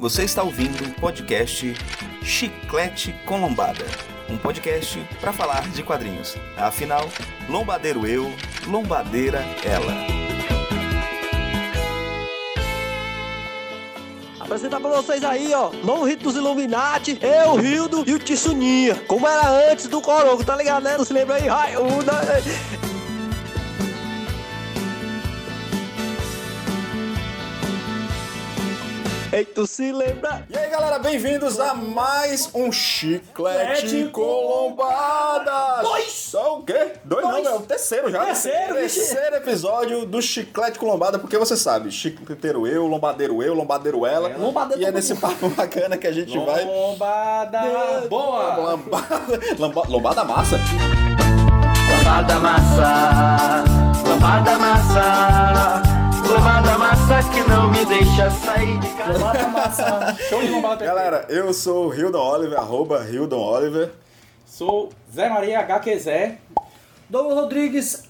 Você está ouvindo o podcast Chiclete com Lombada, um podcast para falar de quadrinhos. Afinal, lombadeiro eu, lombadeira ela. Apresentar pra vocês aí, ó, novo rito dos Illuminati, eu, Rildo e o Tissuninha. Como era antes do Corongo, tá ligado, né? Não se lembra aí? Ai, o da... Ei, tu se lembra? E aí galera, bem-vindos a mais um Chiclete Colombada! Dois! Só o quê? Dois, não, Dois. é o terceiro já. Terceiro, bicho. Terceiro episódio do Chiclete Colombada, porque você sabe, chicleteiro eu, lombadeiro eu, lombadeiro ela. É, lombadeiro e é nesse papo bacana que a gente vai... Lombada boa! Lombada, lomba- lombada massa? Lombada massa, lombada massa, lombada massa que não me deixa sair de casa. Massa, show de perfeito. Galera, eu sou o Hildon Oliver, arroba Hildon Oliver. Sou Zé Maria HQZ. Douglas Rodrigues,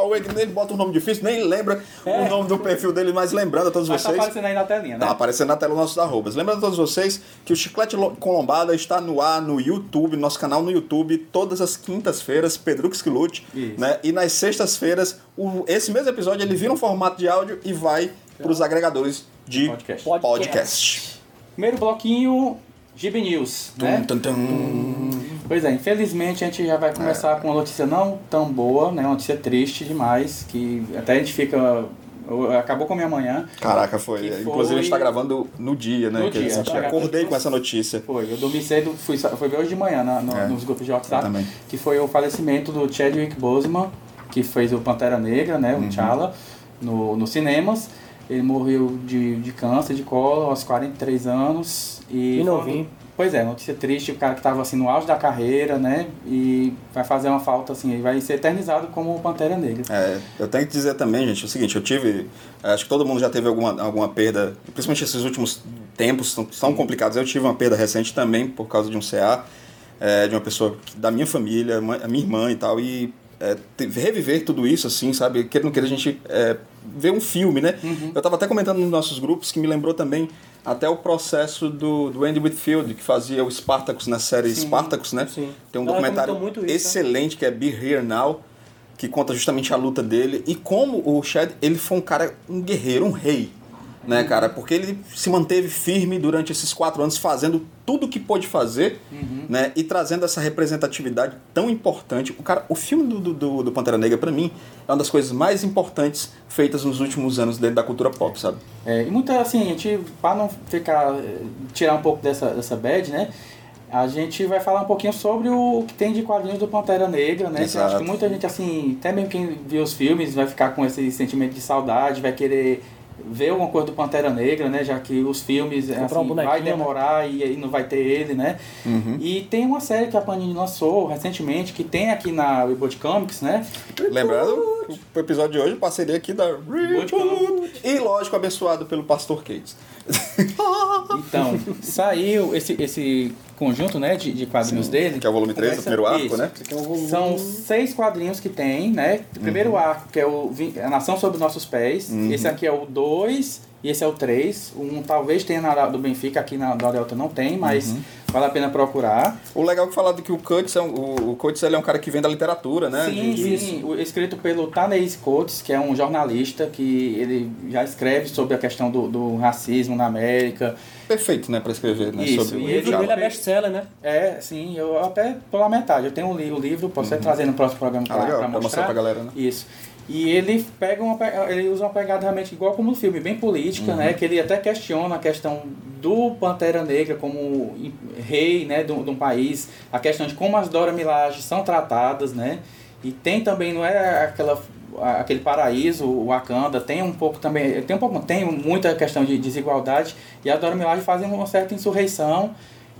o Egg nele bota um nome difícil, nem lembra o nome do perfil dele, mas lembrando a todos É. Mas tá vocês... aparecendo aí na telinha, né? Tá aparecendo na tela os nossos arrobas. Lembrando a todos vocês que o Chiclete com Lombada está no ar no YouTube, nosso canal no YouTube, todas as quintas-feiras, que lute, né? E nas sextas-feiras, esse mesmo episódio ele vira um formato de áudio e vai para os agregadores de Podcast. podcast. Primeiro bloquinho, Gibi News, né? Tum, tum, tum. Pois é, infelizmente a gente já vai começar com uma notícia não tão boa, né? Uma notícia triste demais, que até a gente fica... Acabou com a minha manhã. Caraca, foi. Inclusive a gente tá gravando no dia, né? No que dia, a gente tá. acordei com essa notícia. Foi, eu dormi cedo, fui, fui ver hoje de manhã na- no- É, nos grupos de WhatsApp, que foi o falecimento do Chadwick Boseman, que fez o Pantera Negra, né, o Uhum. T'Challa, no, nos cinemas. Ele morreu de, de câncer de colo aos 43 anos. E, E vi. Pois é, notícia triste, o cara que estava assim no auge da carreira, né, e vai fazer uma falta assim, ele vai ser eternizado como o Pantera Negra. É, eu tenho que dizer também, gente, o seguinte, eu tive. Acho que todo mundo já teve alguma, alguma perda, principalmente esses últimos tempos são, são complicados. Eu tive uma perda recente também por causa de um CA, é, de uma pessoa que- da minha família, a minha irmã e tal, e é, reviver tudo isso, assim, sabe? Não queira, a gente é, ver um filme, né? Eu tava até comentando nos nossos grupos que me lembrou também até o processo do, do Andy Whitfield, que fazia o Spartacus na série Spartacus, né? Sim. Tem um Ela documentário muito isso, né? excelente que é Be Here Now, que conta justamente a luta dele e como o Chad, ele foi um cara, um guerreiro, um rei, né, cara? Porque ele se manteve firme durante esses quatro anos, fazendo tudo o que pôde fazer, né? E trazendo essa representatividade tão importante. O cara, o filme do, do- do, Pantera Negra, pra mim, é uma das coisas mais importantes feitas nos últimos anos dentro da cultura pop, sabe? É, e muita assim, a gente, para não ficar, eh, tirar um pouco dessa, dessa bad, né? A gente vai falar um pouquinho sobre o que tem de quadrinhos do Pantera Negra, né? Que eu acho Exato. que muita gente, assim, até mesmo quem viu os filmes vai ficar com esse sentimento de saudade, vai querer ver alguma coisa do Pantera Negra, né? Já que os filmes, assim, um vai né? demorar e aí não vai ter ele, né? E tem uma série que a Panini lançou recentemente, que tem aqui na Reboot Comics, né? Lembrando, o episódio de hoje, parceria aqui da Reboot Reboot. E, lógico, abençoado pelo Pastor Cates. Então, saiu esse, esse conjunto, né, de, de quadrinhos dele. Que é o volume 3 do Começa- primeiro arco, isso. né? São seis quadrinhos que tem, né? O primeiro arco, que é o A Nação Sob os Nossos Pés. Esse aqui é o 2 e esse é o 3. Um talvez tenha na do Benfica, aqui na da Delta não tem, mas vale a pena procurar. O legal é que falar do que o Coates é um, o, o Coates ele é um cara que vem da literatura, né? Sim, De- sim. O- Escrito pelo Tanei Coates, que é um jornalista que ele já escreve sobre a questão do, do racismo na América. Perfeito, né, pra escrever, né? Isso, sobre e o livro dele é best-seller, né? É, sim, eu até pela metade. Eu tenho o li- o livro, posso até trazer no próximo programa Ah, pra pra mostrar pra galera, né? Isso. E ele pega uma, ele usa uma pegada realmente igual como no filme, bem política, Uhum. né? Que ele até questiona a questão do Pantera Negra como rei, né, de um de um país, a questão de como as Dora Milaje são tratadas, né? E tem também, não é aquela aquele paraíso, o Wakanda, tem um pouco também, tem um pouco, tem muita questão de desigualdade e a Dora Milaje fazem uma certa insurreição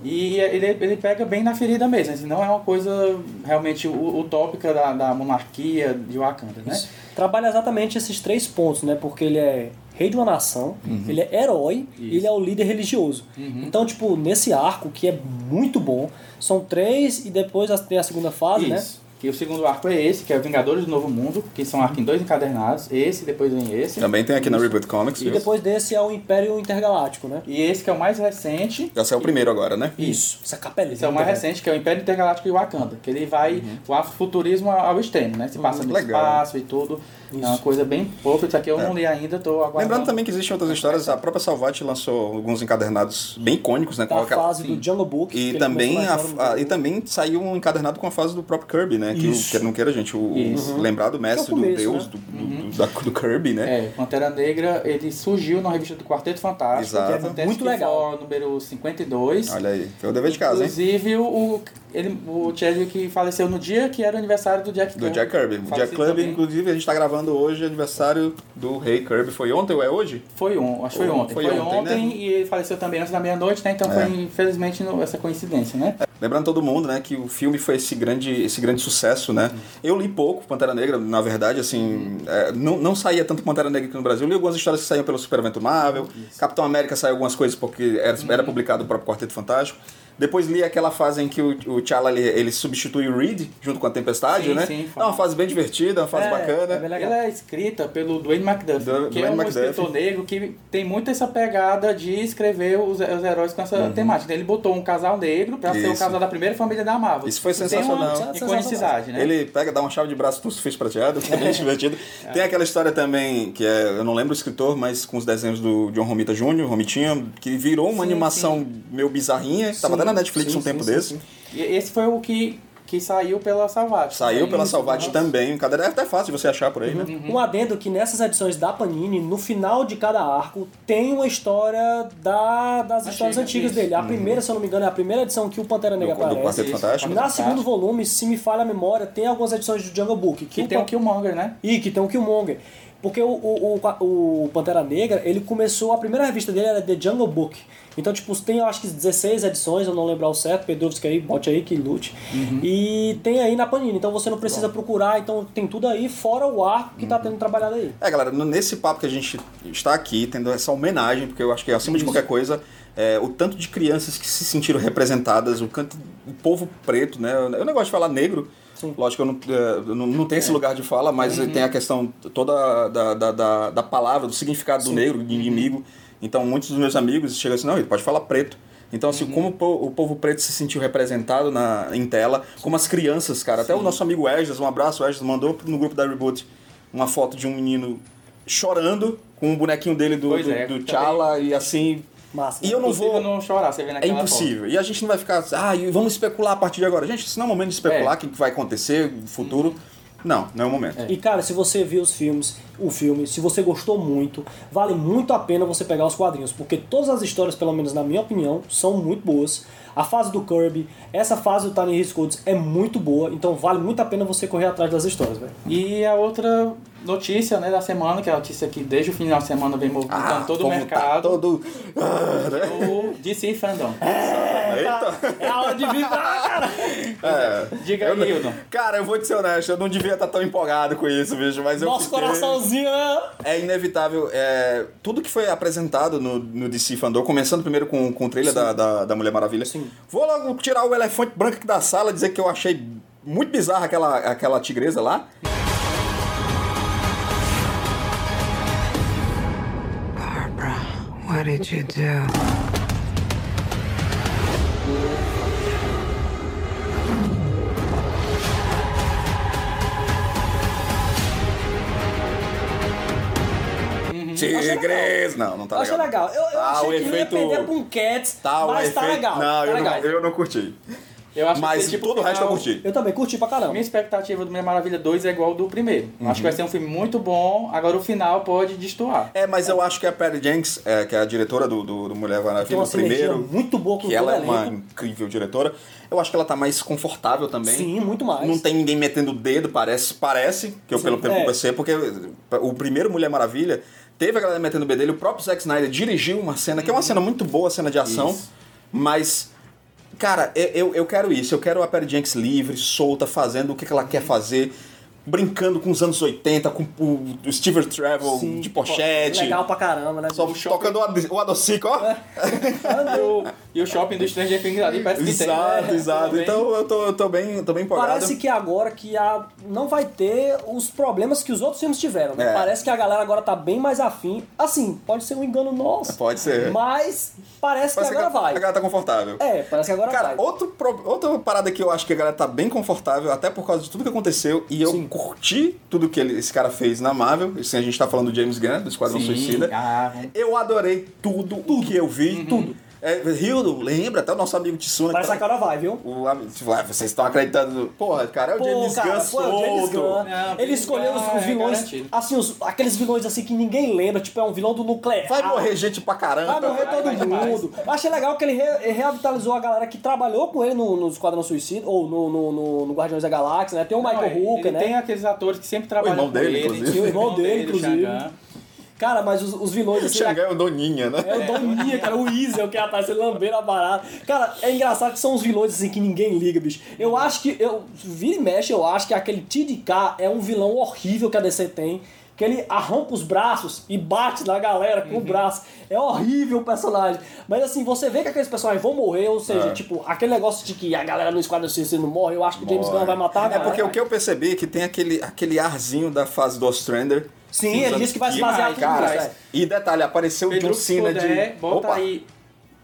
e ele, ele pega bem na ferida mesmo, assim, não é uma coisa realmente utópica da, da monarquia de Wakanda, né? Trabalha exatamente esses três pontos, né? Porque ele é rei de uma nação, ele é herói e ele é o líder religioso. Então, tipo, nesse arco, que é muito bom, são três e depois tem a segunda fase, né? Que o segundo arco é esse, que é Vingadores do Novo Mundo, que são arcos em dois encadernados. Esse, depois vem esse. Também tem aqui na Reboot Comics. E depois desse é o Império Intergaláctico, né? E esse que é o mais recente. Já saiu o primeiro agora, né? Isso. Essa capela. Esse é o mais recente, que é o Império Intergaláctico e Wakanda. Que ele vai o afrofuturismo ao extremo, né? Se passa no Legal. espaço e tudo. É uma coisa bem fofa. Isso aqui eu não li ainda, tô aguardando. Lembrando também que existem outras histórias, a própria Salvati lançou alguns encadernados bem icônicos, né? com Da aquela- fase do Jungle Book. E ele também, a- a- do- e também saiu um encadernado com a fase do próprio Kirby, né? Que o Isso. quer não queira, gente, o, o Isso. lembrado mestre é começo, do deus né? do, do, da- do Kirby, né? É, Pantera Negra, ele surgiu na revista do Quarteto Fantástico. Exato. Que acontece Muito legal. número 52. Olha aí, foi o dever de casa, hein? Inclusive, o, ele, o Chadwick faleceu no dia que era o aniversário do Jack Do Jack Kirby. O Jack Kirby, inclusive, a gente tá gravando hoje aniversário do Rei Kirby. Foi ontem ou é hoje? Foi um, acho que foi ontem. foi Foi, ontem, ontem, né? e ele faleceu também antes da meia-noite, né? Então É. foi, infelizmente, essa coincidência, né? Lembrando todo mundo, né, que o filme foi esse grande, esse grande sucesso, né? Eu li pouco Pantera Negra, na verdade, assim, é, não, não saía tanto Pantera Negra aqui no Brasil. Eu li algumas histórias que saíam pelo Super Evento Marvel. Capitão América saiu algumas coisas porque era, era publicado o próprio Quarteto Fantástico. Depois li aquela fase em que o, o T'Challa ele, ele substitui o Reed junto com a Tempestade, Sim, né? sim, é uma fase bem divertida, uma fase É, bacana. é. Ela é escrita pelo Dwayne McDuffie, Du- que é Dwayne um McDuffie. escritor negro que tem muito essa pegada de escrever os, os heróis com essa temática. Ele botou um casal negro pra ser o Uhum. Isso. casal da primeira família da Marvel. Isso foi sensacional. uma iconicidade, né? Ele pega, dá uma chave de braço tudo fez prateado, que é bem divertido. Tem aquela história também, que é, eu não lembro o escritor, mas com os desenhos do John Romita Jr., Romitinha, que virou uma Sim, animação meio bizarrinha, tava até na Netflix sim, um tempo sim, desse. sim, E esse foi o que, que saiu pela Salvati. Saiu pela Salvati também, cada é até fácil de você achar por aí, né? Um adendo que nessas edições da Panini, no final de cada arco, tem uma história da- das histórias Antiga, antigas isso. dele. A primeira, se eu não me engano, é a primeira edição que o Pantera Negra Do- do aparece. Quarteto Isso, Fantástico. Na segundo volume, se me falha a memória, tem algumas edições do Jungle Book. Que o tem o Killmonger, né? E que tem o Killmonger. Porque o, o, o, o Pantera Negra, ele começou, a primeira revista dele era The Jungle Book. Então, tipo, tem eu acho que 16 edições, eu não lembro ao certo, Pedrovski aí, bote aí que lute. E tem aí na Panini, então você não precisa procurar, então tem tudo aí, fora o arco que tá tendo trabalhado aí. É, galera, nesse papo que a gente está aqui, tendo essa homenagem, porque eu acho que acima de qualquer coisa, é, o tanto de crianças que se sentiram representadas, o canto o povo preto, né? Eu não gosto de falar negro, Sim. lógico que eu não, é, não, não tenho esse lugar de fala, mas tem a questão toda da, da, da, da palavra, do significado do negro, de inimigo. Então, muitos dos meus amigos chegam assim, não, ele pode falar preto. Então, assim, como o po- o povo preto se sentiu representado na, em tela, como as crianças, cara. Até o nosso amigo Esdras, um abraço, o mandou no grupo da Reboot uma foto de um menino chorando com um bonequinho dele do, Pois do, é, do. T'Challa e assim... Massa. E eu não vou... não chorar, você vê É naquela impossível. E a gente não vai ficar, ah, e vamos especular a partir de agora. Gente, isso não é o momento de especular É. o que vai acontecer no futuro. Não, não é o momento. E cara, se você viu os filmes, o filme, se você gostou muito, vale muito a pena você pegar os quadrinhos, porque todas as histórias, pelo menos na minha opinião, são muito boas. A fase do Kirby, essa fase do Tiny His Codes é muito boa, então vale muito a pena você correr atrás das histórias, velho. E a outra notícia né, da semana, que é a notícia que desde o final da semana vem movimentando todo o tá mercado, todo... Ah, né? o DC Fandom. Eita! É a hora de vibrar, cara! É. Diga Eu aí, Hildon. Cara, eu vou te ser honesto, eu não devia estar tão empolgado com isso, bicho, mas eu Nosso fiquei- coraçãozinho, né? É inevitável. É, tudo que foi apresentado no, no DC Fandom, começando primeiro com, com o trailer da, da, da Mulher Maravilha. Sim. Vou logo tirar o elefante branco aqui da sala, dizer que eu achei muito bizarra aquela, aquela tigresa lá. What did you do? Tigresa! Não, não tá Eu achei legal. legal. Eu, eu Ah, achei o que não ia efeito- perder pra um Cats, Tá, mas tá efeito- legal. Não, tá eu, legal. não, eu não curti. Eu acho Mas que tipo, todo o resto eu curti. Eu também curti pra caramba. Minha expectativa do Mulher Maravilha 2 é igual ao do primeiro. Uhum. Acho que vai ser um filme muito bom, agora o final pode destoar. É, mas eu acho que a Patty Jenks, é, que é a diretora do, do, do Mulher Maravilha, uma do primeiro, muito boa com que ela é uma elenco. incrível diretora, eu acho que ela tá mais confortável também. Sim, muito mais. Não tem ninguém metendo o dedo, parece, parece, que eu Sim, pelo tempo é. pensei, porque o primeiro Mulher Maravilha teve a galera metendo o dedo dele, o próprio Zack Snyder dirigiu uma cena, que é uma cena muito boa, cena de ação, Isso. mas, cara, eu, eu, quero isso, eu quero a Perry Jenks livre, solta, fazendo o que ela quer fazer, brincando com os anos 80, com o, o Steve Trevor Sim, de pô, pochete, Legal pra caramba, né? só tocando o adocico, ó. É. E o, shopping do Stranger Things ali parece que tem. Exato, né? exato. Também. Então eu tô, eu tô bem, tô bem empolgado. Parece que agora que a, não vai ter os problemas que os outros filmes tiveram, né? É. Parece que a galera agora tá bem mais afim. Assim, pode ser um engano nosso. Pode ser. Mas parece, Parece que agora a, vai. a galera tá confortável. É, parece que agora Cara, vai. outro, pro- outra parada que eu acho que a galera tá bem confortável, até por causa de tudo que aconteceu, e eu Sim. curti tudo que ele- esse cara fez na Marvel. Assim, a gente tá falando do James Gunn, do Esquadrão Sim. Suicida. Ah, Eu adorei tudo, o que eu vi. Uhum. Tudo. É, Hildo, lembra? Até o nosso amigo Tsuna. Que tá- agora vai, viu? o, tipo, ah, vocês estão acreditando. Porra, cara, é o Pô, James cara, Gunn pô, é o James solto. Gunn. Não, Ele escolheu os, os vilões, garantido. assim, os- aqueles vilões assim que ninguém lembra, tipo, é um vilão do nuclear. Vai morrer gente pra caramba. Vai morrer todo vai demais. mundo. Achei legal que ele re- reavitalizou a galera que trabalhou com ele no, no Esquadrão Suicida, ou no, no, no- no Guardiões da Galáxia, né? Tem o Não, Michael ele né? Tem aqueles atores que sempre trabalham irmão com dele, ele. inclusive. Sim, o irmão dele, inclusive. Cara, mas os, os vilões assim. Xangão é o Doninha, né? É o Doninha, cara, o Weasel que aparece lambendo a barata. Cara, é engraçado que são os vilões assim que ninguém liga, bicho. Eu acho que, eu vira e mexe, eu acho que aquele TDK é um vilão horrível que a DC tem. Que ele arranca os braços e bate na galera com o braço. É horrível o personagem. Mas assim, você vê que aqueles personagens vão morrer, ou seja, É. tipo, aquele negócio de que a galera no Esquadrão Suicida não morre, eu acho que o James. Gunn vai matar a É galera. porque o que eu percebi é que tem aquele, aquele arzinho da fase do Ostrander. Sim, ele disse que vai se basear Cara, nisso, é. e detalhe, apareceu o Pedro, John Cena de... Opa. aí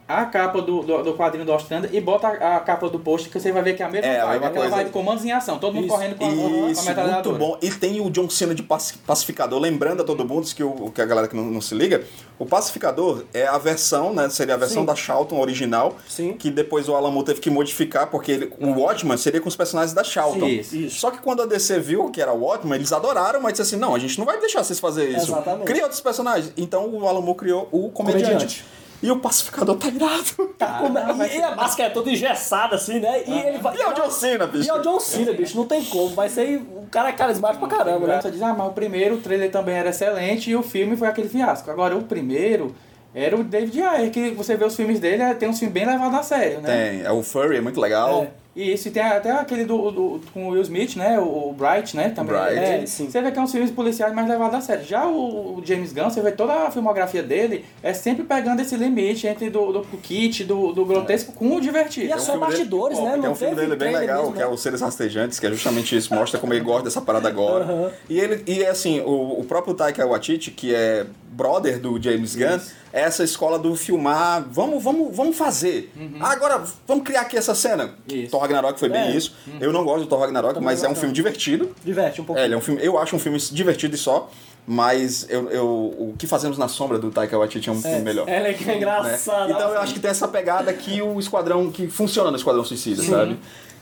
a capa do, do, do quadrinho do Ostrander e bota a, a capa do post que você vai ver que é a mesma É, vibe. Aquela coisa. vibe comandos em ação, todo mundo Isso, correndo com a, com a Isso, metralhadora. muito bom. E tem o John Cena de paci- pacificador. Lembrando a todo mundo que, o, que a galera que não, não se liga, o pacificador é a versão, né? Seria a versão Sim. da Charlton original, Sim. que depois o Alan Moore teve que modificar, porque ele, o Watchman seria com os personagens da Charlton. Isso, isso. Só que quando a DC viu que era o Watchman, eles adoraram, mas disse assim: não, a gente não vai deixar vocês fazerem isso. Exatamente. Cria outros personagens. Então o Alan Moore criou o comediante. Comediante. E o pacificador tá irado. Tá como- e, e a máscara é toda engessada assim, né? E ele vai. E é o John Cena, bicho. E é o John Cena, bicho, não tem como. Vai ser. O cara é carismático pra caramba, né? Você diz, ah, mas o primeiro, o trailer também era excelente e o filme foi aquele fiasco. Agora, o primeiro era o David Ayer, que você vê os filmes dele, é- tem uns filmes bem levados a sério, né? Tem, é o Furry, é muito legal. É. E isso, e tem até aquele do, do- com o Will Smith, né? O, o Bright, né? Também. Bright. É, É, sim. Você vê que é uns filmes policiais mais levados a sério. Já o, o James Gunn, você vê toda a filmografia dele, é sempre pegando esse limite entre do, do kit, do, do grotesco com o divertido. E é só filme dele- bastidores, né? Tem Não um filme dele bem trailer legal, mesmo, que é né? o Seres Rastejantes, que é justamente isso, mostra como ele gosta dessa parada agora. E ele e assim, o, o próprio Taika Waititi, que é brother do James Gunn, é essa escola do filmar, vamos, vamos, vamos fazer. Ah, agora vamos criar aqui essa cena. Isso. Thor Ragnarok foi bem É. isso. Eu não gosto do Thor Ragnarok, mas é um filme divertido. Diverte um pouco. É, é um filme, eu acho um filme divertido e só, mas eu, eu, o que fazemos na sombra do Taika Waititi é um filme melhor. Ela é que é né? engraçada. Então eu acho que tem essa pegada que o Esquadrão, que funciona no Esquadrão Suicida, sabe?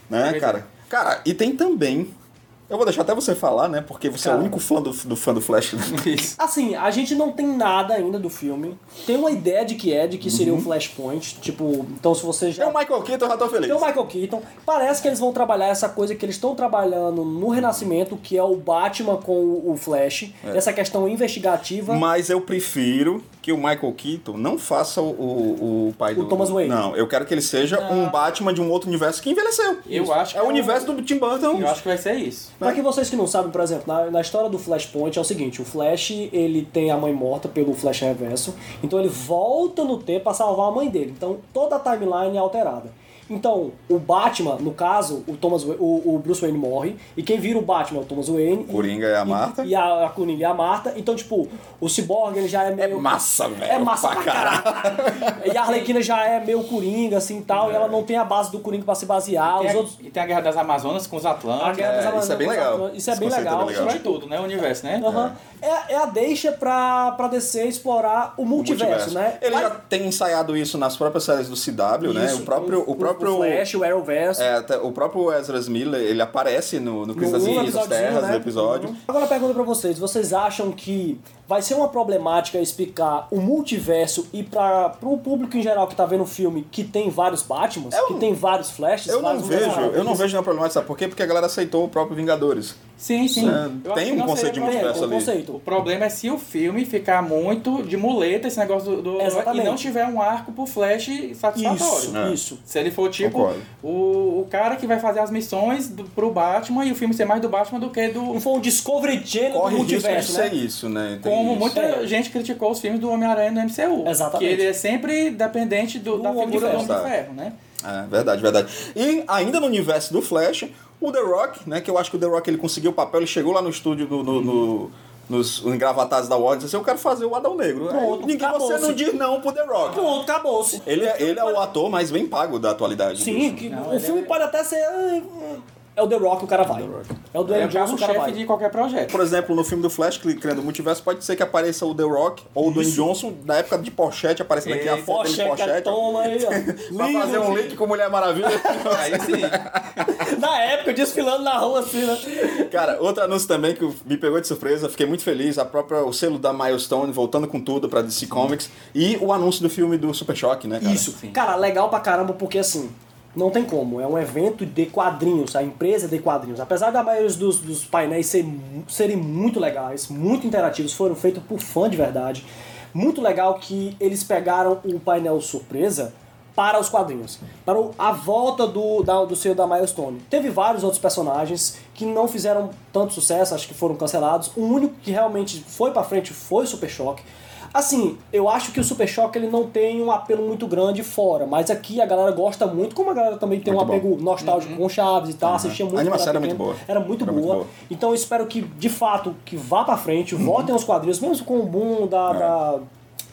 Né, Pois cara? Cara, e tem também. Eu vou deixar até você falar, né? Porque você é Cara. o único fã do, do fã do Flash. Assim, a gente não tem nada ainda do filme. Tem uma ideia de que é, de que seria um Flashpoint. Tipo, então se você já. Tem o Michael Keaton, eu já tô feliz. Tem o Michael Keaton. Parece que eles vão trabalhar essa coisa que eles estão trabalhando no Renascimento, que é o Batman com o Flash. Essa questão investigativa. Mas eu prefiro que o Michael Keaton não faça o, o, o pai O do. Thomas Wayne. Não, eu quero que ele seja um Batman de um outro universo que envelheceu. Eu acho É que o universo do Tim Burton. Eu acho que vai ser isso. Pra que vocês que não sabem, por exemplo, na, na história do Flashpoint é o seguinte, o Flash, ele tem a mãe morta pelo Flash Reverso, então ele volta no tempo pra salvar a mãe dele. Então toda a timeline é alterada. Então, o Batman, no caso, o Thomas Wa- o, o Bruce Wayne morre, e quem vira o Batman é o Thomas Wayne. Coringa é a Marta. E, e a, a Coringa é a Marta. Então, tipo, o Cyborg ele já é meio. massa, velho, É massa pra caralho. e a Arlequina já é meio Coringa, assim e tal, e ela não tem a base do Coringa pra se basear. Tem Os a- outros. E tem a Guerra das Amazonas com os A Atlantes. Guerra das É, Amazonas, isso é bem legal. Isso é bem é legal. bem legal. Vai tudo, né? O universo, né? Aham. É, é a deixa pra, pra DC explorar o multiverso, né? Ele Mas- já tem ensaiado isso nas próprias séries do CW, né? Isso, O próprio, o próprio O Flash, o Arrowverse. É, o próprio Ezra Miller, ele aparece no, no Crise das Terras, né? no episódio. Uhum. Agora eu pergunto pra vocês, vocês acham que vai ser uma problemática explicar o multiverso e para pro público em geral que tá vendo o filme que tem vários Batmans, Eu- que tem vários Flashes, Eu não vários vejo, Mulheres eu não vejo nenhuma problemática, sabe por quê? Porque a galera aceitou o próprio Vingadores. Sim, sim. É, tem um não conceito de multiverso um ali. conceito. O problema é se o filme ficar muito de muleta, esse negócio do. do e não tiver um arco pro Flash satisfatório. Isso, É. isso. Se ele for tipo Concordo. o, o cara que vai fazer as missões do, pro Batman e o filme ser mais do Batman do que do. Não foi um Discovery Channel do risco multiverso, ser né? isso, né? Tem Com como muita É. gente criticou os filmes do Homem-Aranha no MCU. Exatamente. Que ele é sempre dependente do, Do da Homem figura do Homem de Ferro. Né? É, verdade, verdade. E ainda no universo do Flash, o The Rock, né? Que eu acho que o The Rock ele conseguiu o papel, ele chegou lá no estúdio no, no- no- nos engravatados da Warner e disse assim, eu quero fazer o Adão Negro. Pronto, ninguém você não diz não pro The Rock. Pronto, acabou-se. Ele, é- ele é o ator mais bem pago da atualidade. Sim, que Não, o filme é- pode até ser. É o The Rock, o cara vai. É o Dwayne É o Johnson, o cara vai. de qualquer projeto. Por exemplo, no filme do Flash, criando o multiverso, pode ser que apareça o The Rock ou o Dwayne Johnson, da época de pochete, aparecendo aqui a foto dele de Pochete, pochete. toma aí, ó. Pra fazer um link com Mulher Maravilha. Aí sim. Na época, desfilando na rua assim, né? Cara, outro anúncio também que me pegou de surpresa, fiquei muito feliz, a própria, o selo da Milestone voltando com tudo pra DC Comics e o anúncio do filme do Super Choque, né, cara? Isso. Sim. Cara, legal pra caramba, porque assim, não tem como. É um evento de quadrinhos, a empresa de quadrinhos. Apesar da maioria dos, dos painéis ser- serem muito legais, muito interativos, foram feitos por fã de verdade. Muito legal que eles pegaram o painel surpresa para os quadrinhos. Para a volta do, da, do seu da Milestone. Teve vários outros personagens que não fizeram tanto sucesso, acho que foram cancelados. O único que realmente foi pra frente foi o Super Choque. Assim, eu acho que o Super Choque ele não tem um apelo muito grande fora, mas aqui a galera gosta muito, como a galera também tem Muito um apego nostálgico com Chaves e tal, assistia muito. A animação era muito boa. Era muito Era boa. muito boa. Então eu espero que, de fato, que vá pra frente, Uhum. voltem aos quadrinhos, mesmo com o boom da, É. da-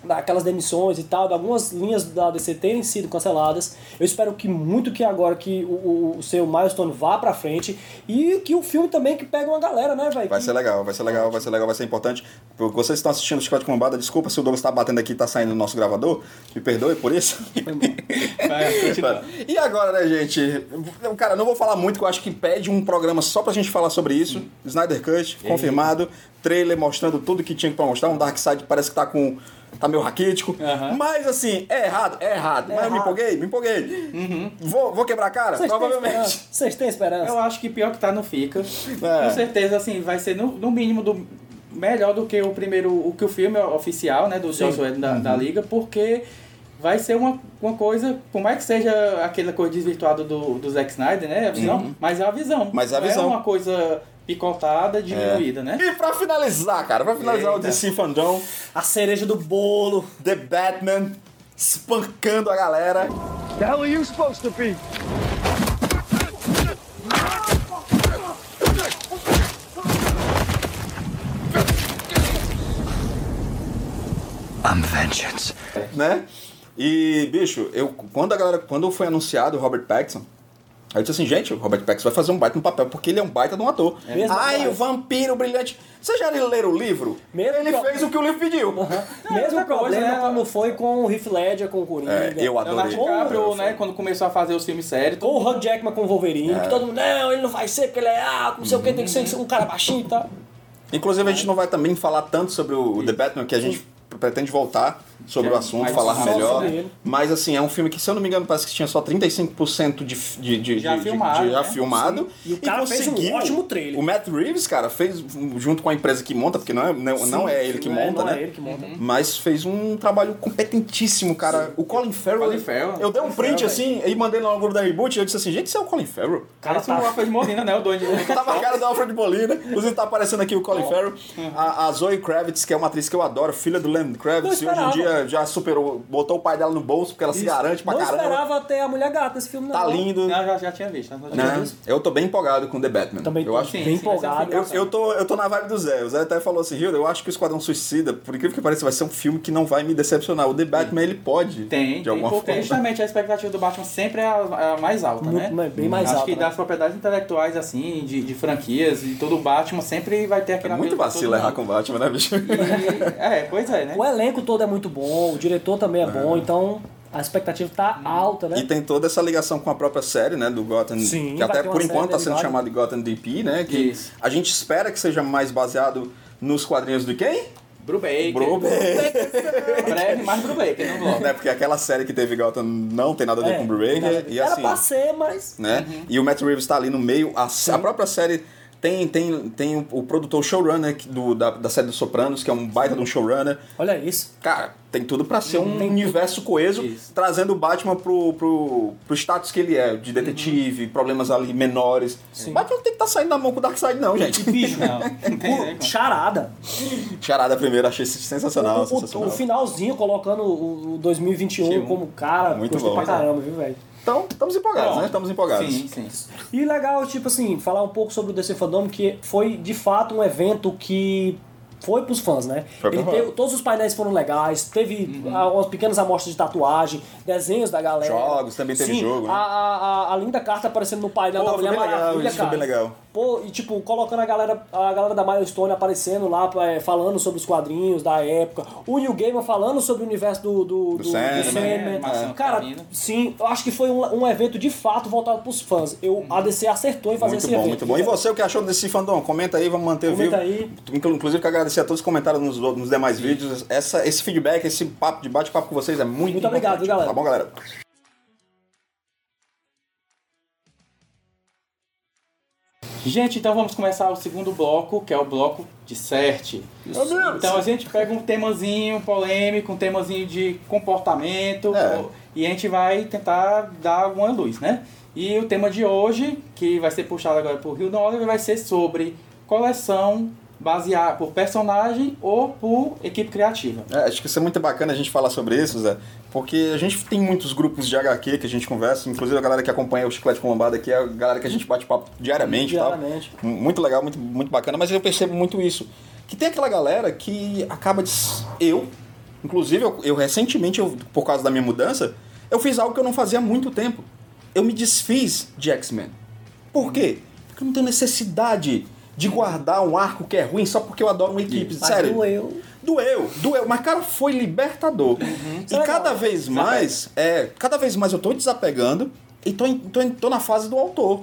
daquelas demissões e tal, de algumas linhas da DC terem sido canceladas. Eu espero que muito que agora que o, o, o seu Milestone vá pra frente e que o filme também que pegue uma galera, né, velho? Vai Que- ser legal, vai ser legal, vai ser legal, vai ser importante. Porque Vocês estão assistindo o Chicote com Bombada, desculpa se o Douglas tá batendo aqui e tá saindo do nosso gravador, me perdoe por isso. Vai. E agora, né, gente? Eu, Cara, não vou falar muito, que eu acho que pede um programa só pra gente falar sobre isso. Snyder Cut, confirmado. Trailer mostrando tudo que tinha pra mostrar. Um Darkseid que parece que tá com. Tá meio raquítico. Aham. Mas assim, é errado, é errado. Mas eu me errado. empolguei, me empolguei. Vou, vou quebrar a cara? Vocês têm Provavelmente. esperança? Vocês têm esperança? Eu acho que pior que tá não fica. É. Com certeza, assim, vai ser no, no mínimo do melhor do que o primeiro, o que o filme oficial, né, do Joss Whedon da, Uhum. da Liga, porque vai ser uma, uma coisa, por mais que seja aquela coisa desvirtuada do, do Zack Snyder, né, a visão, mas é a visão. Uhum. Mas é a Não visão. É uma coisa picotada, diminuída, né? E pra finalizar, cara, pra finalizar o Eita. DC Fandom, A cereja do bolo. The Batman espancando a galera. The hell are you supposed to be? I'm vengeance. né? E, bicho, eu, quando a galera, quando foi anunciado o Robert Pattinson, aí eu disse assim, gente, o Robert Pattinson vai fazer um baita no papel, porque ele é um baita de um ator. mesmo? Ai, o vampiro brilhante. Vocês já leram o livro? Mesmo ele pro- fez o que o livro pediu. Mesmo outra coisa, problema né? quando foi com o Heath Ledger, com o Coringa. É, eu adorei. DiCaprio, né, quando começou a fazer os filmes sérios, Ou o Hugh Jackman com o Wolverine, É. que todo mundo, não, ele não vai ser porque ele é alto, não sei o que, tem que ser um cara baixinho e tal. Inclusive, a gente não vai também falar tanto sobre o The Batman, que a gente pretende voltar sobre Que o é assunto, falar melhor. Mas assim, é um filme que, se eu não me engano, parece que tinha só 35% de, de, de, Já de- filmado, de- já né? filmado. E o cara fez um ótimo trailer. O Matt Reeves, cara, fez junto com a empresa que monta, porque não é, não, não é ele que é- monta, não né? é ele que monta. Mas fez um trabalho competentíssimo, cara. O Colin Farrell. Colin Farrell. Eu dei um print Farrell, assim e mandei no grupo da Reboot e eu disse assim, gente, isso é o Colin Farrell? cara tá- o Alfred Molina, né, o doido. Tava a cara do Alfred Molina. Inclusive tá aparecendo aqui o Colin Farrell. A, Zoe Kravitz, que é uma atriz que eu adoro, filha do Lennon Kravitz. E hoje em dia já superou, botou o pai dela no bolso, porque ela se garante pra não caramba. esperava ter a mulher gata nesse filme, não. Tá lindo. Não, já, já tinha visto. Já tinha Né? visto. Eu tô bem empolgado com The Batman. Também eu tô acho sim, bem sim, um empolgado. Eu, eu, tô, eu tô na vibe do Zé. O Zé até falou assim, Hilda, eu acho que o Esquadrão Suicida, por incrível que pareça, vai ser um filme que não vai me decepcionar. O The Batman, ele pode, Tem, de tem, alguma porque forma. justamente a expectativa do Batman sempre é a, a mais alta, Muito- né? bem mais Acho alta, que né? das propriedades intelectuais, assim, de, de franquias, e todo Batman sempre vai ter É muito apelo pra todo vacilo errar com o Batman, né, bicho? E- é, pois é, né? O elenco todo é muito bom, o diretor também é bom, então a expectativa tá alta, né? E tem toda essa ligação com a própria série, né, do Gotham, Sim, que até por enquanto tá sendo chamado de Gotham DP, né, que Isso. a gente espera que seja mais baseado nos quadrinhos de quem? Brubaker. Brubaker. Breve, mais Brubaker no bloco. né, porque aquela série que teve Gotham não tem nada a ver É, com Brubaker, e Era assim, pra ser, mas. né, e o Matt Reeves tá ali no meio, a, a própria série Tem, tem, tem o, o produtor showrunner que- do, da, da série dos Sopranos, que é um baita de um showrunner. Olha isso. Cara, tem tudo pra ser um universo coeso, Isso. trazendo o Batman pro, pro, pro status que ele é, de detetive, problemas ali menores. Sim. Batman não tem que estar saindo na mão com o Darkseid, não, gente. Bicho, Não, tem, o charada. Charada primeiro, achei sensacional. O, o- sensacional. o finalzinho colocando o, o 2021 Sim. como cara, Muito gostei bom, pra caramba, viu, velho? Então, estamos empolgados, Pronto. né? Estamos empolgados. Sim, sim. E legal, tipo assim, falar um pouco sobre o DC Fandom, que foi de fato um evento que foi pros fãs, né? Foi Ele teve- todos os painéis foram legais, teve ah, umas pequenas amostras de tatuagem, desenhos da galera. Jogos, também teve Sim, jogo, né? A, a, a- a linda carta aparecendo no painel Pô, da Mulher Maravilha, isso foi cara. bem legal. Pô, e tipo, colocando a galera, a galera da Milestone aparecendo lá, é, falando sobre os quadrinhos da época. O New Gamer falando sobre o universo do, do, do, do Sandman, Sandman. Marcelo Cara, sim, eu acho que foi um, um evento de fato voltado pros fãs. Eu, a DC acertou em fazer Muito esse bom, evento. muito bom. E você, o que achou desse fandom? Comenta aí, vamos manter Comenta vivo. aí. Inclu- Inclusive, quero agradecer a todos que comentaram nos, nos demais vídeos. Essa, esse feedback, esse papo de bate-papo com vocês é muito Muito obrigado, galera? Tá bom, galera? Gente, então vamos começar o segundo bloco, que é o bloco de CERT. Então a gente pega um temazinho polêmico, um temazinho de comportamento, É. e a gente vai tentar dar alguma luz, né? E o tema de hoje, que vai ser puxado agora por Rio Oliver, vai ser sobre coleção baseada por personagem ou por equipe criativa. É, acho que isso é muito bacana a gente falar sobre isso, Zé, porque a gente tem muitos grupos de HQ que a gente conversa, inclusive a galera que acompanha o Chiclete com Lombada, que é a galera que a gente bate papo diariamente, tal. Diariamente. M- Muito legal, muito, muito bacana, mas eu percebo muito isso. Que tem aquela galera que acaba de. Eu, inclusive, eu, eu recentemente, eu, por causa da minha mudança, eu fiz algo que eu não fazia há muito tempo. Eu me desfiz de X-Men. Por quê? Porque eu não tenho necessidade de guardar um arco que é ruim só porque eu adoro uma equipe. Mas Sério. doeu. Doeu, doeu, mas cara, foi libertador. Isso E é cada legal. vez mais, é, cada vez mais eu tô desapegando e tô, tô, tô na fase do autor.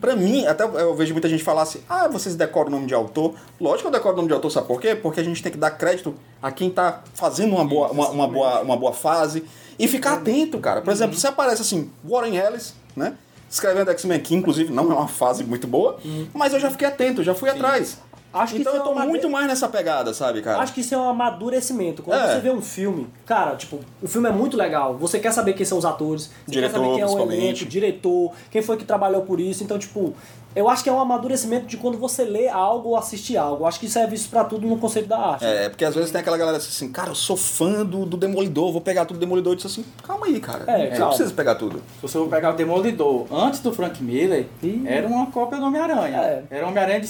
Pra mim, até eu vejo muita gente falar assim: ah, vocês decoram o nome de autor. Lógico que eu decoro o nome de autor, sabe por quê? Porque a gente tem que dar crédito a quem tá fazendo uma boa, uma, uma boa, uma boa fase e ficar atento, cara. Por exemplo, se aparece assim, Warren Ellis, né? Escrevendo X-Men, que inclusive não é uma fase muito boa, mas eu já fiquei atento, já fui atrás. Acho que então eu tô é uma muito mais nessa pegada, sabe, cara? Acho que isso é um amadurecimento. Quando É. você vê um filme, cara, tipo, o filme é muito legal. Você quer saber quem são os atores, você Diretor, quer saber quem é o elenco, diretor, quem foi que trabalhou por isso. Então, tipo, eu acho que é um amadurecimento de quando você lê algo ou assiste algo. Eu acho que isso é visto pra tudo no conceito da arte. É, porque às vezes tem aquela galera assim, cara, eu sou fã do, do Demolidor, vou pegar tudo do Demolidor. Eu disse assim, calma aí, cara. É, você calma. não precisa pegar tudo. Se você for pegar o Demolidor antes do Frank Miller, Ih. era uma cópia do Homem-Aranha. É. Era o Homem-Aranha do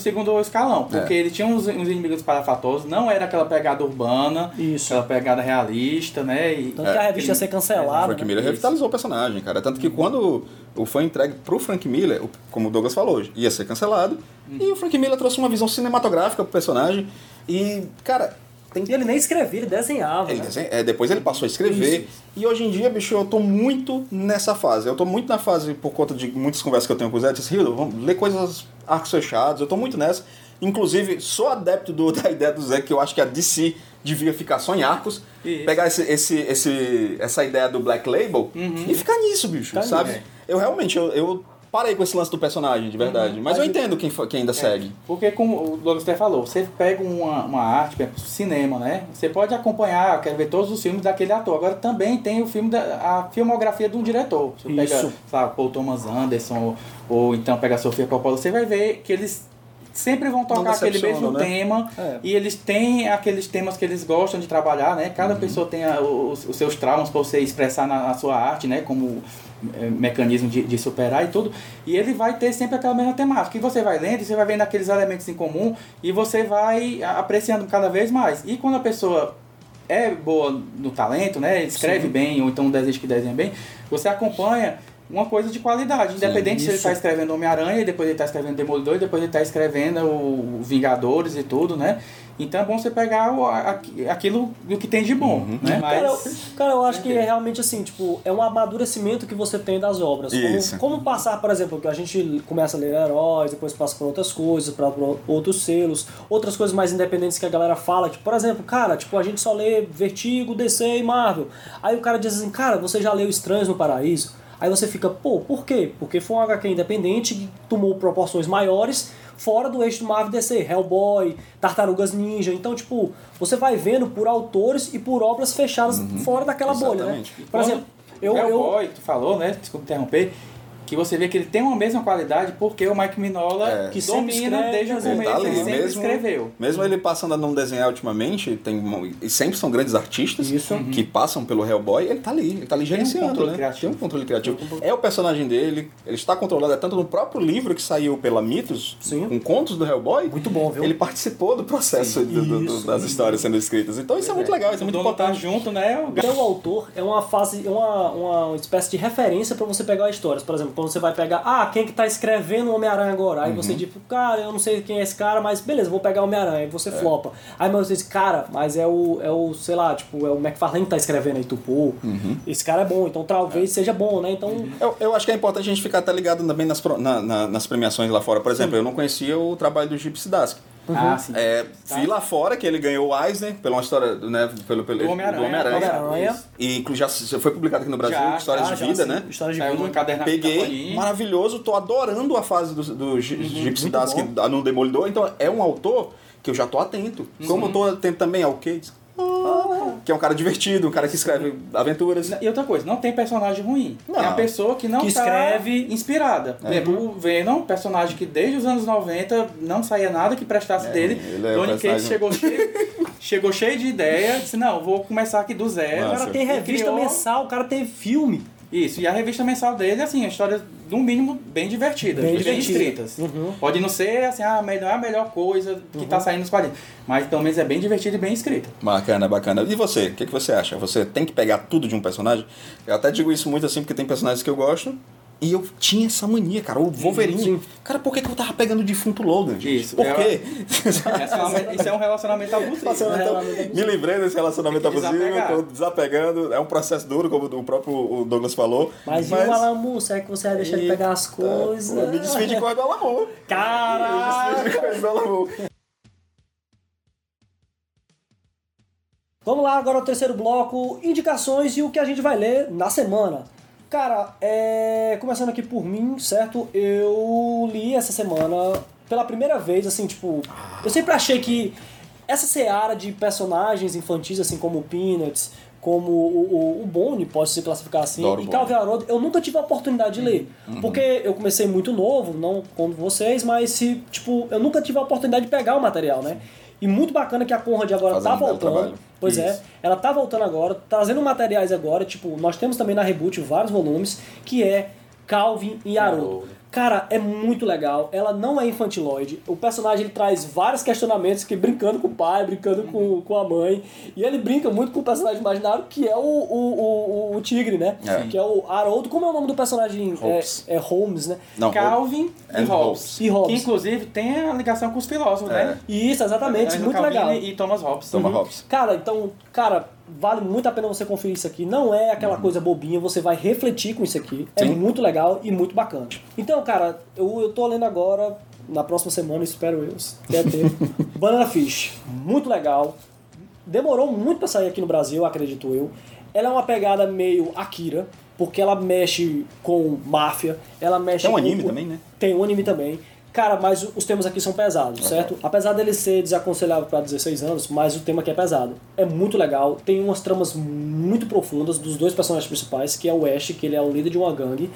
segundo escalão. Porque É. ele tinha uns, uns inimigos parafatosos, não era aquela pegada urbana, Isso. aquela pegada realista, né? E, Tanto que a revista ia ser O cancelada. Frank né? Miller revitalizou o personagem, cara. Tanto que quando o foi entregue pro Frank Miller, como o Douglas falou, ia ser cancelado. E o Frank Miller trouxe uma visão cinematográfica pro personagem. E, cara, tem E ele nem escrevia, ele desenhava. Ele né? desenha- é, depois ele passou a escrever. E hoje em dia, bicho, eu tô muito nessa fase. Eu tô muito na fase, por conta de muitas conversas que eu tenho com o Zé, eu disse, Hildo, vamos ler coisas arcos fechados. Eu tô muito nessa. Inclusive, sou adepto do- da ideia do Zé, que eu acho que a DC devia ficar só em arcos. Isso. Pegar esse, esse, esse, essa ideia do Black Label e ficar nisso, bicho, Ficar sabe? nisso. Eu realmente, eu, eu parei com esse lance do personagem, de verdade. Mas eu entendo quem, quem ainda segue. Porque, como o Douglas falou, você pega uma, uma arte, por exemplo, cinema, né? Você pode acompanhar, quer ver todos os filmes daquele ator. Agora também tem o filme da a filmografia de um diretor. Você pega, Isso. sabe, Paul Thomas Anderson, ou, ou então pega a Sofia Coppola, você vai ver que eles sempre vão tocar aquele mesmo né? tema É. e eles têm aqueles temas que eles gostam de trabalhar, né? Uhum. Cada pessoa tem a- os, os seus traumas para você expressar na, na sua arte, né? Como é, mecanismo de, de superar e tudo. E ele vai ter sempre aquela mesma temática. E você vai lendo, você vai vendo aqueles elementos em comum e você vai apreciando cada vez mais. E quando a pessoa é boa no talento, né? Escreve bem, ou então deseja que desenha bem, você acompanha uma coisa de qualidade. Independente se ele está escrevendo Homem-Aranha, e depois ele está escrevendo Demolidor, e depois ele está escrevendo o Vingadores e tudo, né? Então é bom você pegar o, a- aquilo do que tem de bom, né? Cara, eu, Mas, cara, eu acho que é realmente assim, tipo, é um amadurecimento que você tem das obras. Como, como passar, por exemplo, que a gente começa a ler heróis, depois passa por outras coisas, para outros selos, outras coisas mais independentes que a galera fala, tipo, por exemplo, cara, tipo, a gente só lê Vertigo, DC e Marvel. Aí o cara diz assim, cara, você já leu Estranhos no Paraíso? Aí você fica, pô, por quê? Porque foi um HQ independente que tomou proporções maiores, fora do eixo do Marvel DC, Hellboy, Tartarugas Ninja. Então, tipo, você vai vendo por autores e por obras fechadas fora daquela bolha, né? exatamente. Por exemplo, eu, eu, Hellboy, tu falou, né? Desculpa interromper. Que você vê que ele tem uma mesma qualidade porque o Mike Minola É. Que domina escreve, desde o né? Começo, tá ali, ele sempre mesmo, escreveu. mesmo ele passando a não desenhar ultimamente, tem, um- e sempre são grandes artistas Isso. que passam pelo Hellboy, ele tá ali, ele tá ali Tem um gerenciando, controle né? criativo. Tem um controle criativo. É o personagem dele, ele está controlado, é tanto no próprio livro que saiu pela Mitos, Sim. com contos do Hellboy, Muito bom, viu? ele participou do processo do- do- do- das histórias sendo escritas. Então isso é, muito legal, isso é muito tá importante. junto, né? O Até o autor é uma fase, é uma, uma espécie de referência pra você pegar histórias. Por exemplo, você vai pegar, ah, quem que tá escrevendo o Homem-Aranha agora? Aí Uhum. você diz, cara, eu não sei quem é esse cara, mas beleza, vou pegar o Homem-Aranha. Aí É. você flopa. Aí você diz, cara, mas é o, é o, sei lá, tipo, é o McFarlane que tá escrevendo aí, tu, pô, Uhum. esse cara é bom, então talvez seja bom, né? Então, Eu, eu acho que é importante a gente ficar até ligado também nas, na- na- nas premiações lá fora. Por exemplo, eu não conhecia o trabalho do Gypsy Dask. Ah, sim. É, Vi lá fora que ele ganhou o Eisner pela uma história, né, pelo, pelo, Do Homem-Aranha. Homem-Aranha. Homem-Aranha. E inclu- já, já foi publicado aqui no Brasil, Já, Histórias ah, de já, Vida, né? História de vida. Peguei, maravilhoso, tô adorando a fase do, do G- Gypsy Dask no Demolidor. Então é um autor que eu já tô atento. Como eu tô atento também ao Case, que é um cara divertido, um cara que escreve aventuras. E outra coisa, não tem personagem ruim. Não. Tem a pessoa que não Que tá escreve- inspirada. Exemplo, o Venom, personagem que desde os anos 90 não saía nada que prestasse dele. ele é um Tony Case personagem- chegou cheio, chegou cheio de ideia, disse, não, vou começar aqui do zero. O Massa. cara tem revista criou- mensal, o cara tem filme. Isso, e a revista mensal dele, assim, a história, no mínimo, bem divertida, Bem bem, escritas. Uhum. Pode não ser, assim, ah, não é a melhor coisa que tá saindo nos quadrinhos, mas pelo menos é bem divertida e bem escrita. Bacana, bacana. E você? O que, que você acha? Você tem que pegar tudo de um personagem? Eu até digo isso muito assim porque tem personagens que eu gosto. E eu tinha essa mania, cara. O Wolverine. Sim. Cara, por que, que eu tava pegando o defunto Logan, gente? Isso, Por é- quê? É Isso é um relacionamento abusivo. Relacionamento- Me livrei desse relacionamento abusivo, tô desapegando. É um processo duro, como o próprio Douglas falou. Mas, e o Alamu, será que você vai deixar ele pegar as coisas? Pô, Me desfiz de coisa do Alamor. Caralho! Me desfiz de coisa do Alamor. Vamos lá, agora o terceiro bloco, indicações e o que a gente vai ler na semana. Cara, é... começando aqui por mim, certo? Eu li essa semana pela primeira vez, assim, tipo... Eu sempre achei que essa seara de personagens infantis, assim como o Peanuts, como o, o, o pode se classificar assim, Adoro e Calvin Haroldo, eu nunca tive a oportunidade de ler. Porque eu comecei muito novo, não como vocês, mas se, tipo, eu nunca tive a oportunidade de pegar o material, né? E muito bacana que a Conrad agora Fazendo tá voltando. Pois é, Isso. ela tá voltando agora, trazendo materiais agora, tipo, nós temos também na Reboot vários volumes, que é Calvin e Haroldo. Cara, é muito legal. Ela não é infantiloide. O personagem ele traz vários questionamentos que brincando com o pai, brincando com, com a mãe. E ele brinca muito com o personagem imaginário, que é o, o, o, o tigre, né? É. Que é o Haroldo. Como é o nome do personagem? Holmes. É, é Holmes, né? Não, Calvin e And Hobbes. E Hobbes. Que inclusive tem a ligação com os filósofos, É. né? Isso, exatamente. Muito Calvin legal. E Thomas Hobbes. Toma Uhum. Hobbes. Cara, então, cara, vale muito a pena você conferir isso aqui. Não é aquela coisa bobinha, você vai refletir com isso aqui. É Sim. muito legal e muito bacana. Então, cara, eu, eu tô lendo agora, na próxima semana, espero eu, der tempo, Banana Fish. Muito legal. Demorou muito pra sair aqui no Brasil, acredito eu. Ela é uma pegada meio Akira, porque ela mexe com máfia, ela mexe Tem um com- anime também, né? tem um anime também. Cara, mas os temas aqui são pesados, certo? Apesar dele ser desaconselhável para 16 anos, mas o tema aqui é pesado. É muito legal, tem umas tramas muito profundas dos dois personagens principais, que é o Ash, que ele é o líder de uma gangue,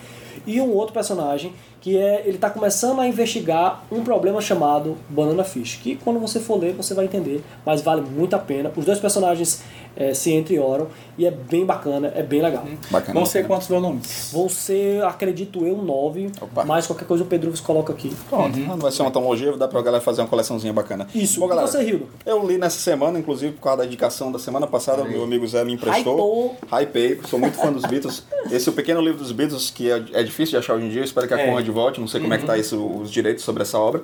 e um outro personagem que é ele tá começando a investigar um problema chamado Banana Fish, que quando você for ler você vai entender, mas vale muito a pena. Os dois personagens eh, se entreoram e é bem bacana, é bem legal. Bacana. Vão ser bacana. quantos volumes? Vão ser, acredito eu, nove, Opa. mas qualquer coisa o Pedro coloca aqui. Pronto, não vai ser uma tão longeva, dá pra galera fazer uma coleçãozinha bacana. Isso. Bom, E galera, você, Hildo? eu li nessa semana, inclusive por causa da indicação da semana passada, o meu amigo Zé me emprestou. Hypei, sou muito fã dos Beatles. Esse é o pequeno livro dos Beatles, que é, é difícil de achar hoje em dia, eu espero que a É. Conrad volte, não sei como é que tá isso, os direitos sobre essa obra.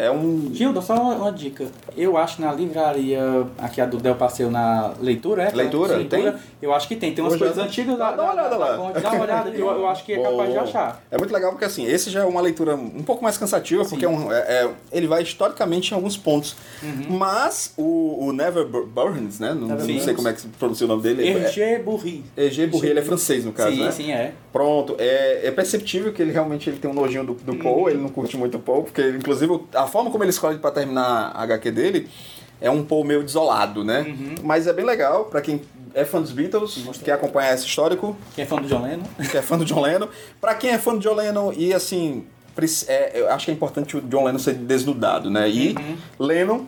É um. Gilda, só uma, uma dica. Eu acho que na livraria, aqui a do Del Passeio na leitura, é? Leitura? Sim, Tem? Eu acho que tem. Tem umas Hoje coisas é- antigas Dá- da, dá uma da- olhada da- lá. Dá uma olhada que eu, eu acho que é capaz de Boa. achar. É muito legal porque assim, esse já é uma leitura um pouco mais cansativa, porque é um- é- é- ele vai historicamente em alguns pontos. Uhum. Mas o, o Never Bur- Burns, né? Não, não Sim. sei como é que se pronuncia o nome dele. Hergé Bourri. É G. Bourri, ele é francês no caso, Sim, né? sim, é. Pronto, é, é perceptível que ele realmente ele tem um nojinho do, do. Paul, ele não curte muito o Paul, porque ele, inclusive a forma como ele escolhe pra terminar a HQ dele é um Paul meio desolado, né? Uhum. Mas é bem legal pra quem é fã dos Beatles, quer acompanhar esse histórico, Quem é fã do John Lennon? que é fã do John Lennon. Pra quem é fã do John Lennon e assim, é, eu acho que é importante o John Lennon ser desnudado, né? E Uhum. Lennon,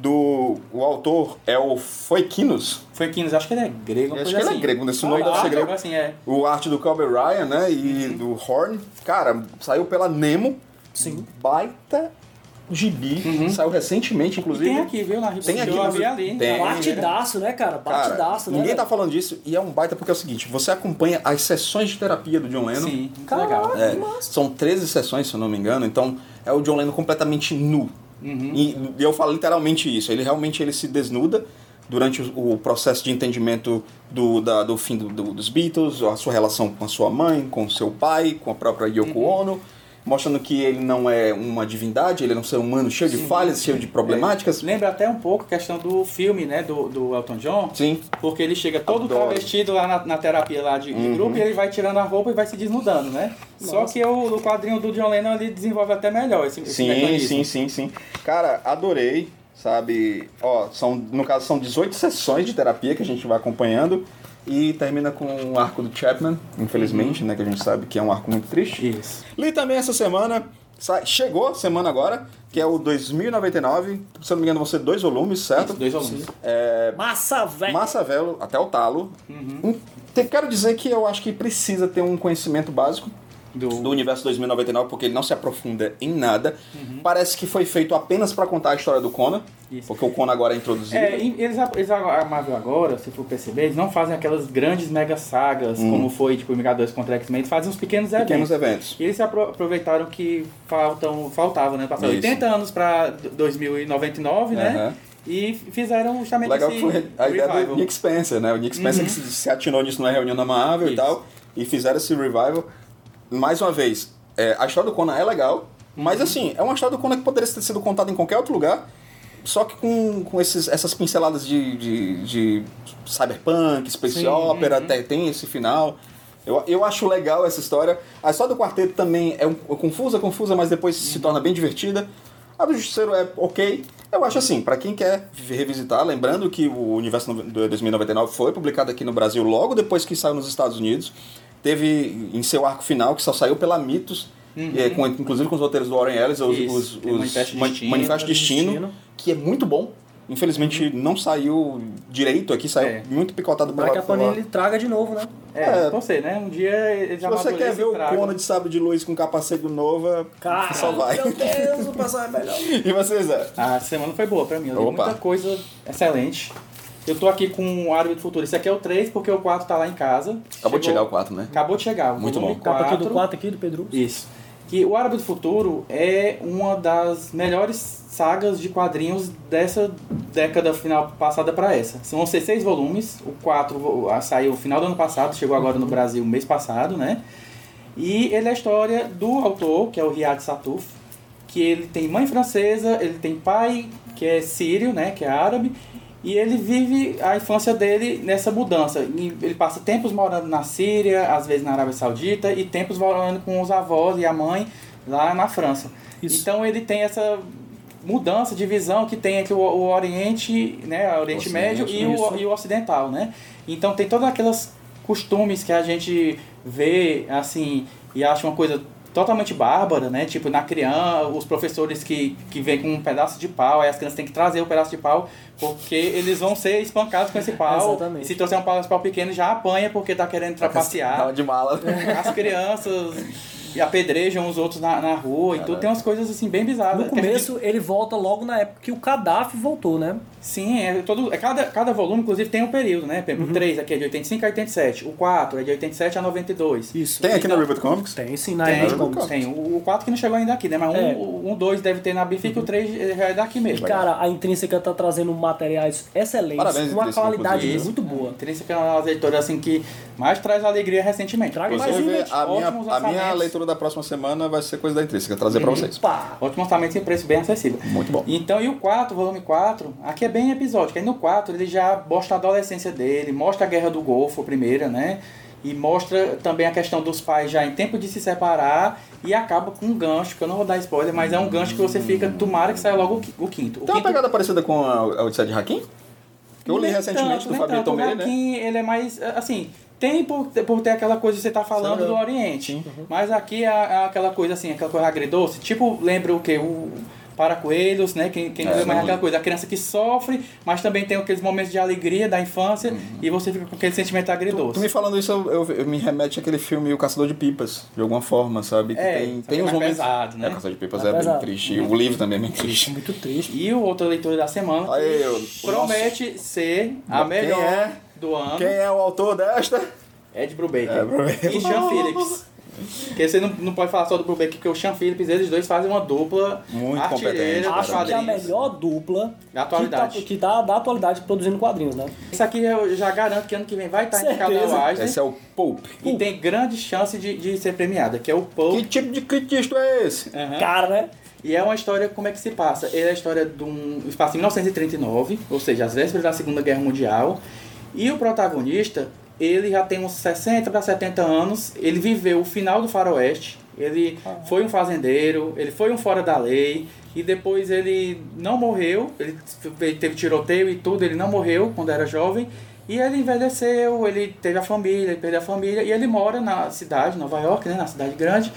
do o autor é o Foikinos, Foi Quinos, acho que ele é grego. Acho que ele é assim. grego, nesse nome Ah, deve ser grego. assim, é. o arte do Kobe Ryan, né? E Uhum. do Horn. Cara, saiu pela Nemo. Sim. Baita gibi. Saiu recentemente, Uhum. E inclusive. tem aqui, viu? Na Tem aqui eu vi ali. Tem. Partidaço, né, cara? Cara, Partidaço, né? ninguém tá falando disso e é um baita porque é o seguinte, você acompanha as sessões de terapia do John Lennon. Sim, legal. É, são 13 sessões, se eu não me engano, então é o John Lennon completamente nu. Uhum. E eu falo literalmente isso, ele realmente ele se desnuda durante o, o processo de entendimento do, da- do fim do- do- dos Beatles, a sua relação com a sua mãe, com seu pai, com a própria Yoko Uhum. Mostrando que ele não é uma divindade, ele é um ser humano cheio de falhas, cheio de problemáticas. Lembra até um pouco a questão do filme, né? Do, do Elton John. Sim. Porque ele chega todo Adoro. travestido lá na, na terapia lá de, de Uhum. grupo e ele vai tirando a roupa e vai se desnudando, né? Só que o, o quadrinho do John Lennon ele desenvolve até melhor esse, esse Sim, mecanismo. sim, sim, sim. Cara, adorei, sabe? Ó, são, no caso são 18 sessões de terapia que a gente vai acompanhando e termina com o arco do Chapman, infelizmente, né, que a gente sabe que é um arco muito triste. Isso. Li também essa semana, chegou a semana agora, que é o 2099, se eu não me engano vão ser dois volumes, certo? Isso, dois volumes. É, Massa, velho. Massa Velo até o talo. Um- te- quero dizer que eu acho que precisa ter um conhecimento básico Do, do universo 2099, porque ele não se aprofunda em nada. Uhum. Parece que foi feito apenas para contar a história do Conan, Isso. porque o Conan agora é introduzido. É, e eles, eles a Marvel agora, se for perceber, eles não fazem aquelas grandes mega sagas, como foi tipo Vingadores contra X-Men, eles fazem uns pequenos eventos. Pequenos eventos. E eles aproveitaram que faltam, faltava, né? Passaram Isso. 80 anos pra 2099, né? Aham. E fizeram justamente Legal esse foi a ideia revival. do Nick Spencer, né? O Nick Spencer que se, se atinou nisso na reunião da Marvel e Isso. tal, e fizeram esse revival. Mais uma vez, é, a história do Conan é legal, mas assim, é uma história do Conan que poderia ter sido contada em qualquer outro lugar, só que com, com esses, essas pinceladas de, de, de cyberpunk, space Sim, opera, uhum. tem, tem esse final. Eu, eu acho legal essa história. A história do quarteto também é um- confusa, confusa, mas depois se torna bem divertida. A do Justiceiro é ok. Eu acho assim, pra quem quer revisitar, lembrando que o Universo no- do 2099 foi publicado aqui no Brasil logo depois que saiu nos Estados Unidos. Teve em seu arco final, que só saiu pela Mitos, é, com- inclusive com os roteiros do Warren Ellis, os, Uhum. Isso, os, os Manifesto Man- Destino, Manifesto Destino, Destino. que é muito bom. Infelizmente não saiu direito aqui, saiu É. muito picotado Mas que a Panini pela... ele traga de novo, né? É, É. você, né? Um dia eles Se você quer ver o. Conan de Sábio de Luz com capacete nova, Cara, só vai. meu Deus, o pessoal é melhor. E você, Zé? A semana foi boa pra mim, eu li Opa. muita coisa excelente. Eu tô aqui com o Árabe do Futuro. Esse aqui é o 3, porque o 4 tá lá em casa. Acabou de Chegou- chegar o 4, né? Acabou de chegar. Muito bom. Capa aqui do 4. 4 aqui do Pedro. Isso. Que o Árabe do Futuro é uma das melhores sagas de quadrinhos dessa década final passada para essa. São ser seis volumes. O 4 vo- ah, saiu no final do ano passado, chegou agora no Brasil mês passado, né? E ele é a história do autor, que é o Riyad Satuf, que ele tem mãe francesa, ele tem pai que é sírio, né, que é árabe, e ele vive a infância dele nessa mudança. E Ele passa tempos morando na Síria, às vezes na Arábia Saudita, e tempos morando com os avós e a mãe lá na França. Isso. Então ele tem essa mudança de visão que tem entre o, o Oriente, né, o Oriente Ocidente, Médio e o, e o Ocidental, né? Então tem todas aquelas costumes que a gente vê, assim, e acha uma coisa totalmente bárbara, né? Tipo, na criança, os professores que, que vêm com um pedaço de pau, aí as crianças têm que trazer o pedaço de pau, porque eles vão ser espancados com esse pau. Exatamente. E se trouxer um pau, esse pau pequeno, já apanha porque tá querendo trapacear Tava de mala. as crianças apedrejam os outros na, na rua e tudo. Tem umas coisas assim bem bizarras. No que a gente- começo, ele volta logo na época que o Gaddafi voltou, né? Sim, é todo, é cada, cada volume, inclusive, tem um período, né? Exemplo, O 3 aqui é de 85 a 87, o 4 é de 87 a 92. Isso. Tem aqui na Então- Rivet Comics? Tem sim, na Image Comics. tem. O o 4 que não chegou ainda aqui, né? Mas É. um, um 2 deve ter na Bific, o 3 já é daqui mesmo. Cara, a Intrínseca tá trazendo materiais excelentes, Parabéns, com uma qualidade muito boa. Intrínseca é uma das editoras assim, que mais traz alegria recentemente. Traga mais Inclusive, a minha, a minha leitura da próxima semana vai ser coisa da Intrínseca, trazer pra vocês. Pá! Ótimo orçamento e preço bem acessível. Muito bom. Então, e o 4, volume 4, aqui é bem episódico. Aí no 4 ele já mostra a adolescência dele, mostra a Guerra do Golfo, a primeira, né? E mostra também a questão dos pais já em tempo de se separar e acaba com um gancho, que eu não vou dar spoiler, mas é um gancho que você fica, tomara que saia logo o qui- o quinto. O Tem uma quinto pegada parecida com a, a Odisseia de Hakim? Que eu li recentemente tanto, do Fabio Tomei, né? Joaquim, ele é mais, assim, tem por, por ter aquela coisa que você tá falando do Oriente. Sim. Mas aqui é, é aquela coisa assim, aquela coisa agridoce. Tipo, lembra o que? O para coelhos, né? Quem, quem É, não lembra mais aquela coisa, a criança que sofre, mas também tem aqueles momentos de alegria da infância e você fica com aquele sentimento agridoce. Uhum. Tu me falando isso, eu, eu- eu me remete àquele filme O Caçador de Pipas, de alguma forma, sabe? Que É, tem, tem é uns momentos. pesado, né? É, o Caçador de Pipas Mais é bem triste. E o livro também é bem triste. Muito triste. E o outro leitor da semana Aí, o promete ser a Quem melhor é? Do ano. Quem é o autor desta? Ed Brubaker. É, Brubaker. E Sean Phillips. Porque você não, não pode falar só do Brubaker, porque o Sean Phillips, eles dois fazem uma dupla Muito competente, Acho que é a melhor dupla Da atualidade. que, tá, que dá da atualidade produzindo quadrinhos, né? Isso aqui eu já garanto que ano que vem vai estar indicado Certeza. ao Eisner Esse é o Pope. e tem grande chance de, de ser premiada, que é o Que Poe. tipo de critista é esse? Aham. Cara, né? E é uma história, como é que se passa? Ele é a história de um espaço em 1939, ou seja, às vésperas da Segunda Guerra Mundial. E o protagonista, ele já tem uns 60 para 70 anos, ele viveu o final do faroeste, ele foi um fazendeiro, ele foi um fora da lei, e depois ele não morreu, ele teve tiroteio e tudo, ele não morreu quando era jovem, e ele envelheceu, ele teve a família, ele perdeu a família, e ele mora na cidade, Nova York, né, na cidade grande,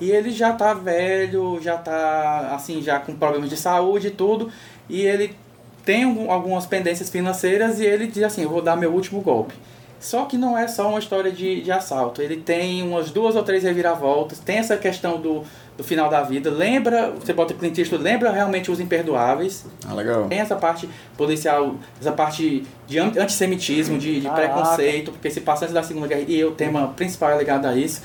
e ele já tá velho, já tá assim, já com problemas de saúde e tudo, e ele tem algum- algumas pendências financeiras e ele diz assim, eu vou dar meu último golpe. Só que não é só uma história de, de assalto, ele tem umas duas ou três reviravoltas, tem essa questão do, do final da vida, lembra, você bota Clint Eastwood, lembra realmente os imperdoáveis, Ah, legal. tem essa parte policial, essa parte de an- antissemitismo, de, de preconceito, porque se passa antes da Segunda Guerra e o tema principal é ligado a isso.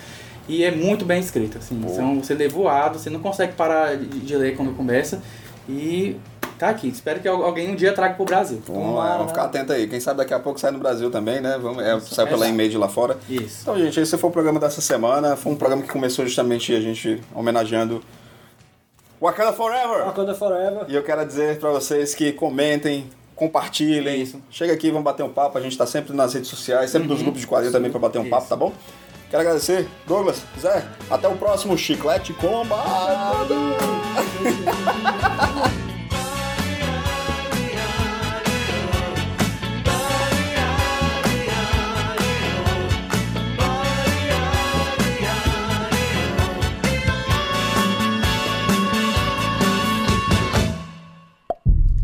E é muito bem escrito, assim. Então você lê voado, você não consegue parar de, de ler quando começa. E tá aqui. Espero que al- alguém um dia traga pro Brasil. Vamos lá, vamos ficar atento aí. Quem sabe daqui a pouco sai no Brasil também, né? Vamos, é, sai pela Exato. e-mail lá fora. Isso. Então, gente, esse foi o programa dessa semana. Foi um programa que começou justamente a gente homenageando Wakanda Forever. Wakanda Forever. E eu quero dizer pra vocês que comentem, compartilhem. Isso. Chega aqui, vamos bater um papo. A gente tá sempre nas redes sociais, sempre nos grupos de quadrinhos também pra bater um Isso. papo, tá bom? Quero agradecer, Douglas, Zé. Até o próximo Chiclete Colombado.